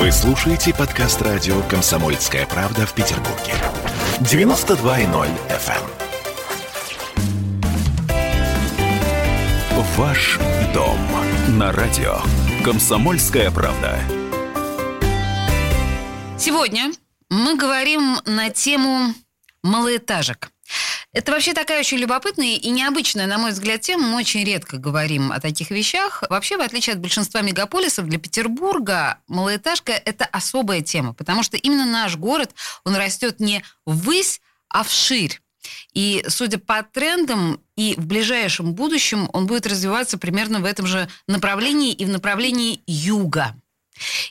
Вы слушаете подкаст радио «Комсомольская правда» в Петербурге. 92.0 FM. эм. Ваш дом на радио «Комсомольская правда». Сегодня мы говорим на тему малоэтажек. Это вообще такая очень любопытная и необычная, на мой взгляд, тема. Мы очень редко говорим о таких вещах. Вообще, в отличие от большинства мегаполисов, для Петербурга малоэтажка – это особая тема, потому что именно наш город, он растет не ввысь, а вширь. И, судя по трендам, и в ближайшем будущем он будет развиваться примерно в этом же направлении и в направлении юга.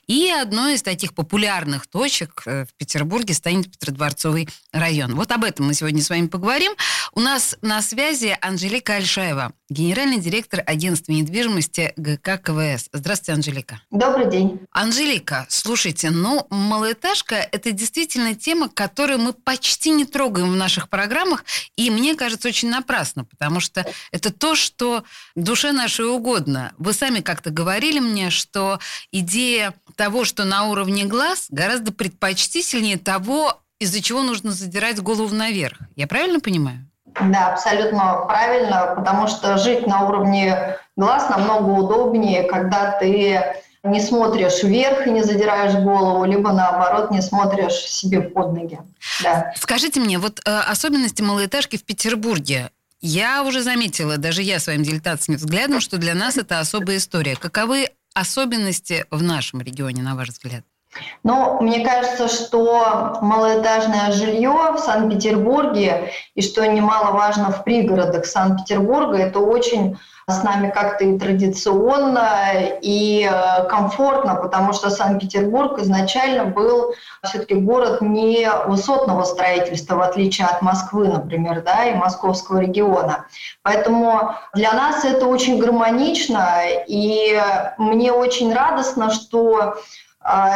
И одной из таких популярных точек э, в Петербурге станет Петродворцовый район. Вот об этом мы сегодня с вами поговорим. У нас на связи Анжелика Альшаева, генеральный директор агентства недвижимости ГК КВС. Здравствуйте, Анжелика. Добрый день. Анжелика, слушайте, ну, малоэтажка – это действительно тема, которую мы почти не трогаем в наших программах, и мне кажется, очень напрасно, потому что это то, что душе нашей угодно. Вы сами как-то говорили мне, что идея того, что на уровне глаз, гораздо предпочтительнее того, из-за чего нужно задирать голову наверх. Я правильно понимаю? Да, абсолютно правильно, потому что жить на уровне глаз намного удобнее, когда ты не смотришь вверх и не задираешь голову, либо наоборот не смотришь себе под ноги. Да. Скажите мне, вот э, особенности малоэтажки в Петербурге. Я уже заметила, даже я своим дилетантским взглядом, что для нас это особая история. Каковы особенности в нашем регионе, на ваш взгляд? Но мне кажется, что малоэтажное жилье в Санкт-Петербурге и что немаловажно в пригородах Санкт-Петербурга, это очень с нами как-то и традиционно, и э, комфортно, потому что Санкт-Петербург изначально был все-таки город не высотного строительства, в отличие от Москвы, например, да, и московского региона. Поэтому для нас это очень гармонично, и мне очень радостно, что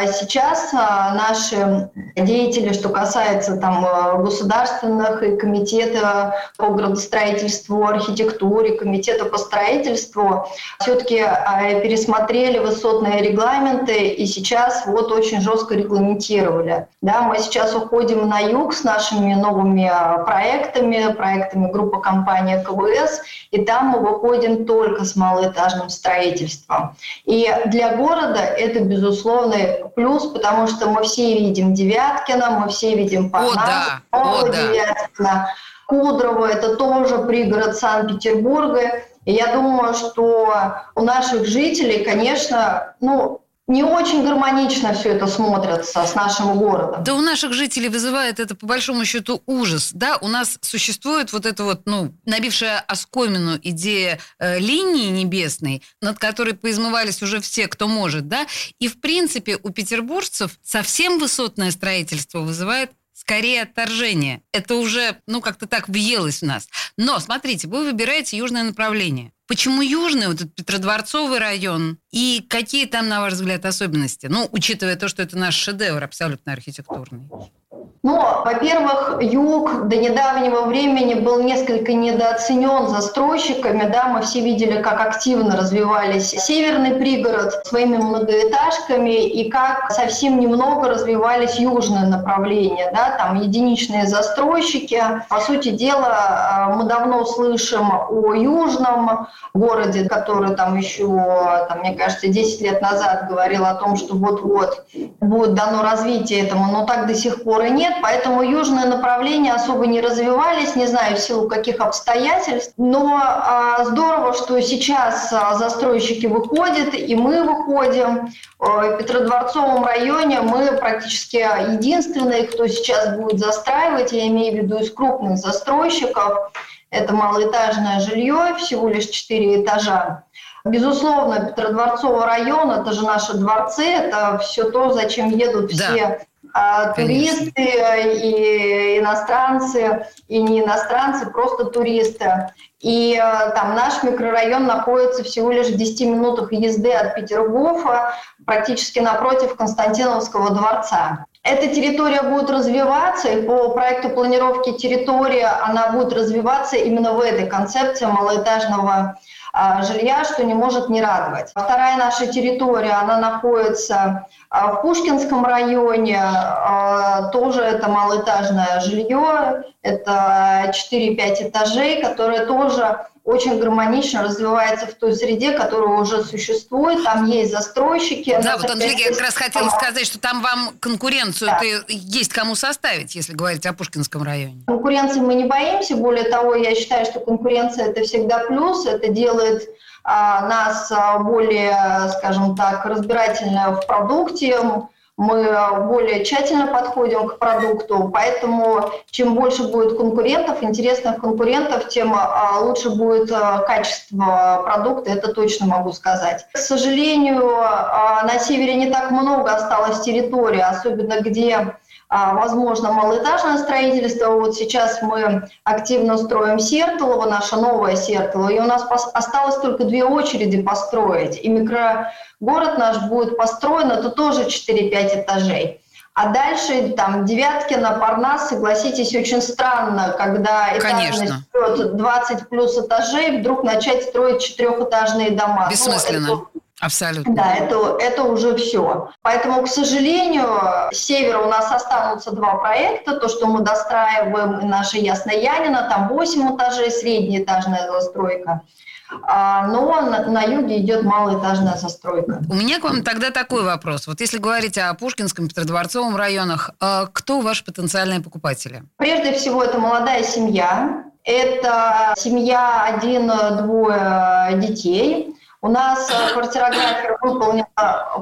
сейчас а, наши деятели, что касается там, э, государственных и комитета по градостроительству, архитектуре, комитета по строительству, все-таки а, пересмотрели высотные регламенты и сейчас вот очень жестко регламентировали. Да, мы сейчас уходим на юг с нашими новыми проектами, проектами группы компании КВС, и там мы выходим только с малоэтажным строительством. И для города это, безусловно, плюс, потому что мы все видим Девяткина, мы все видим Парнас, О, да. О, да. Девяткина, Кудрово, это тоже пригород Санкт-Петербурга. И я думаю, что у наших жителей, конечно, ну, не очень гармонично все это смотрится с нашим городом. Да у наших жителей вызывает это по большому счету ужас. Да, у нас существует вот эта вот, ну, набившая оскомину идея э, линии небесной, над которой поизмывались уже все, кто может, да. И в принципе у петербуржцев совсем высотное строительство вызывает скорее отторжение. Это уже, ну, как-то так въелось в нас. Но, смотрите, вы выбираете южное направление. Почему южный, вот этот Петродворцовый район? И какие там, на ваш взгляд, особенности? Ну, учитывая то, что это наш шедевр абсолютно архитектурный. Ну, во-первых, юг до недавнего времени был несколько недооценен застройщиками. Да, мы все видели, как активно развивались северный пригород своими многоэтажками и как совсем немного развивались южные направления. Да, там единичные застройщики. По сути дела, э, мы давно слышим о южном городе, который там еще, там, мне кажется, 10 лет назад говорил о том, что вот-вот будет дано развитие этому, но так до сих пор и нет поэтому южные направления особо не развивались, не знаю в силу каких обстоятельств. Но а, здорово, что сейчас а, застройщики выходят, и мы выходим. В Петродворцовом районе мы практически единственные, кто сейчас будет застраивать, я имею в виду из крупных застройщиков. Это малоэтажное жилье, всего лишь 4 этажа. Безусловно, Петродворцовый район – это же наши дворцы, это все то, зачем едут да. все а, туристы и иностранцы, и не иностранцы, просто туристы. И а, там наш микрорайон находится всего лишь в 10 минутах езды от Петергофа, практически напротив Константиновского дворца. Эта территория будет развиваться, и по проекту планировки территории она будет развиваться именно в этой концепции малоэтажного жилья, что не может не радовать. Вторая наша территория, она находится а, в Пушкинском районе, а, тоже это малоэтажное жилье, это 4-5 этажей, которые тоже очень гармонично развивается в той среде, которая уже существует, там есть застройщики. Да, вот, Анжелика, я как раз хотела сказать, что там вам конкуренцию да. есть кому составить, если говорить о Пушкинском районе. Конкуренции мы не боимся, более того, я считаю, что конкуренция – это всегда плюс, это делает а, нас а, более, скажем так, разбирательно в продукте, мы более тщательно подходим к продукту, поэтому чем больше будет конкурентов, интересных конкурентов, тем а, лучше будет а, качество продукта, это точно могу сказать. К сожалению, на севере не так много осталось территории, особенно где возможно, малоэтажное строительство. Вот сейчас мы активно строим Сертолово, наше новое Сертолово, и у нас осталось только две очереди построить. И микрогород наш будет построен, это тоже 4-5 этажей. А дальше там Девяткино, Парнас, согласитесь, очень странно, когда этажность 20 плюс этажей, вдруг начать строить четырехэтажные дома. Бессмысленно. Ну, это Абсолютно. Да, это, это уже все. Поэтому, к сожалению, с севера у нас останутся два проекта. То, что мы достраиваем, наша Ясная Янина, там 8 этажей, среднеэтажная застройка. А, но на, на юге идет малоэтажная застройка. У меня к вам тогда такой вопрос. Вот если говорить о Пушкинском, Петродворцовом районах, а кто ваши потенциальные покупатели? Прежде всего, это молодая семья. Это семья один-двое детей. У нас э, квартирография выполнена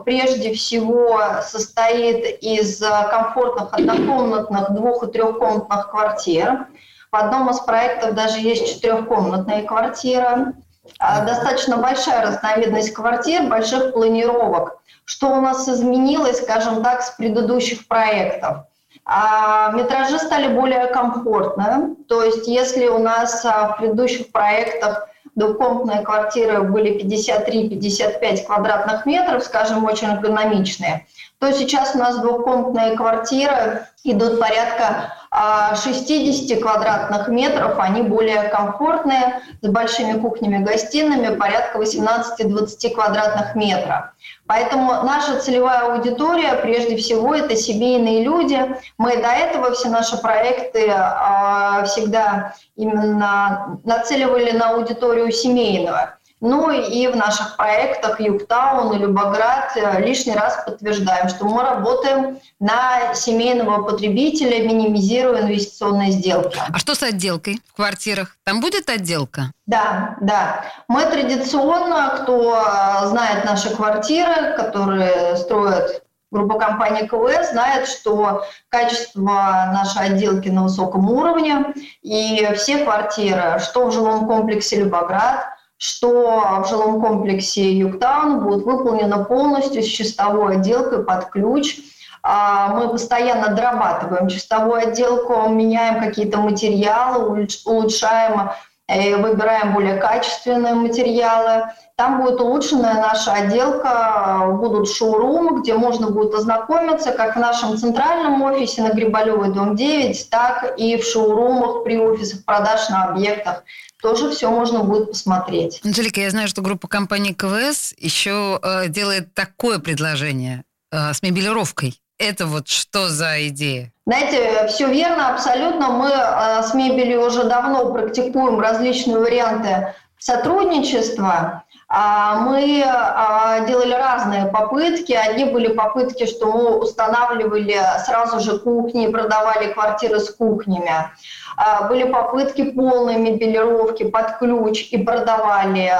прежде всего состоит из э, комфортных однокомнатных двух- и трехкомнатных квартир. В одном из проектов даже есть четырехкомнатная квартира. Достаточно большая разновидность квартир, больших планировок. Что у нас изменилось, скажем так, с предыдущих проектов? А метражи стали более комфортные. То есть если у нас а, в предыдущих проектах двухкомнатные квартиры были 53-55 квадратных метров, скажем, очень эргономичные, то сейчас у нас двухкомнатные квартиры идут порядка 60 а, квадратных метров, они более комфортные, с большими кухнями-гостиными, порядка 18-20 квадратных метров. Поэтому наша целевая аудитория, прежде всего, это семейные люди. Мы до этого все наши проекты э, всегда именно нацеливали на аудиторию семейного. Ну и в наших проектах Югтаун и Любоград э, лишний раз подтверждаем, что мы работаем на семейного потребителя, минимизируя инвестиционные сделки. А что с отделкой в квартирах? Там будет отделка? Да, да. Мы традиционно, кто э, знает наши квартиры, которые строят группа компании КВС знает, что качество нашей отделки на высоком уровне, и все квартиры, что в жилом комплексе Любоград, что в жилом комплексе Югтаун будет выполнено полностью с чистовой отделкой под ключ. А, мы постоянно дорабатываем чистовую отделку, меняем какие-то материалы, улучшаем выбираем более качественные материалы. Там будет улучшенная наша отделка, будут шоурумы, где можно будет ознакомиться как в нашем центральном офисе на Грибалевой, дом 9, так и в шоурумах при офисах продаж на объектах тоже все можно будет посмотреть. Анжелика, я знаю, что группа компании КВС еще э, делает такое предложение э, с мебелировкой. Это вот что за идея? Знаете, все верно, абсолютно. Мы э, с мебелью уже давно практикуем различные варианты сотрудничества. А, мы а, делали разные попытки. Одни были попытки, что мы устанавливали сразу же кухни, продавали квартиры с кухнями. А, были попытки полной мебелировки под ключ и продавали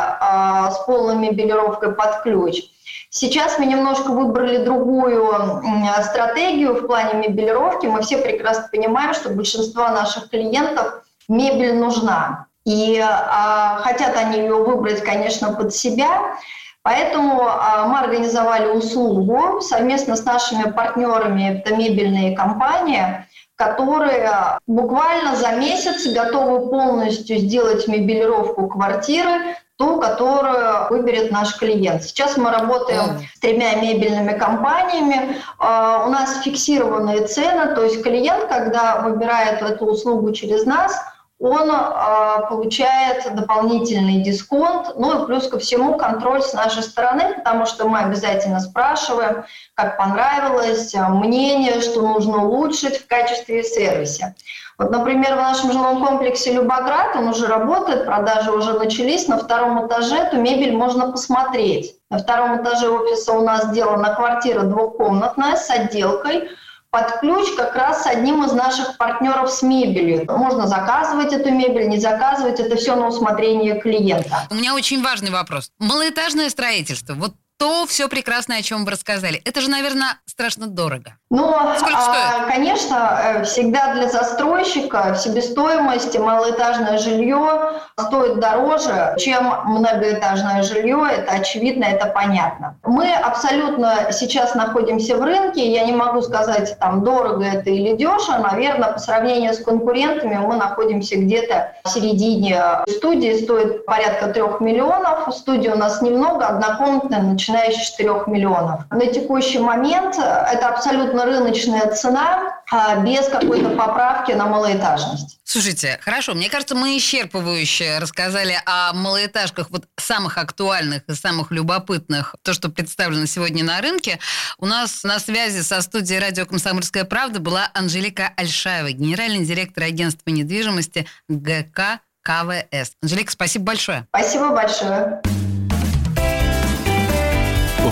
с полной мебелировкой под ключ. Сейчас мы немножко выбрали другую стратегию в плане мебелировки. Мы все прекрасно понимаем, что большинство наших клиентов мебель нужна. И а, хотят они ее выбрать, конечно, под себя. Поэтому а, мы организовали услугу совместно с нашими партнерами, это мебельные компании, которые буквально за месяц готовы полностью сделать мебелировку квартиры, ту, которую выберет наш клиент. Сейчас мы работаем с тремя мебельными компаниями. А, у нас фиксированные цены, то есть клиент, когда выбирает эту услугу через нас – он э, получает дополнительный дисконт, ну и плюс ко всему контроль с нашей стороны, потому что мы обязательно спрашиваем, как понравилось, мнение, что нужно улучшить в качестве и сервисе. Вот, например, в нашем жилом комплексе «Любоград» он уже работает, продажи уже начались. На втором этаже эту мебель можно посмотреть. На втором этаже офиса у нас сделана квартира двухкомнатная с отделкой – под ключ как раз с одним из наших партнеров с мебелью. Можно заказывать эту мебель, не заказывать, это все на усмотрение клиента. У меня очень важный вопрос. Малоэтажное строительство. Вот то все прекрасное, о чем вы рассказали. Это же, наверное, страшно дорого. Ну, а, конечно, э, всегда для застройщика в себестоимости малоэтажное жилье стоит дороже, чем многоэтажное жилье. Это очевидно, это понятно. Мы абсолютно сейчас находимся в рынке. Я не могу сказать, там, дорого это или дешево. Наверное, по сравнению с конкурентами мы находимся где-то в середине. Студии стоит порядка трех миллионов. Студии у нас немного, однокомнатная, начинающая с 4 миллионов. На текущий момент это абсолютно рыночная цена а, без какой-то поправки на малоэтажность. Слушайте, хорошо, мне кажется, мы исчерпывающе рассказали о малоэтажках, вот самых актуальных и самых любопытных, то, что представлено сегодня на рынке. У нас на связи со студией радио «Комсомольская правда» была Анжелика Альшаева, генеральный директор агентства недвижимости ГК КВС. Анжелика, спасибо большое. Спасибо большое.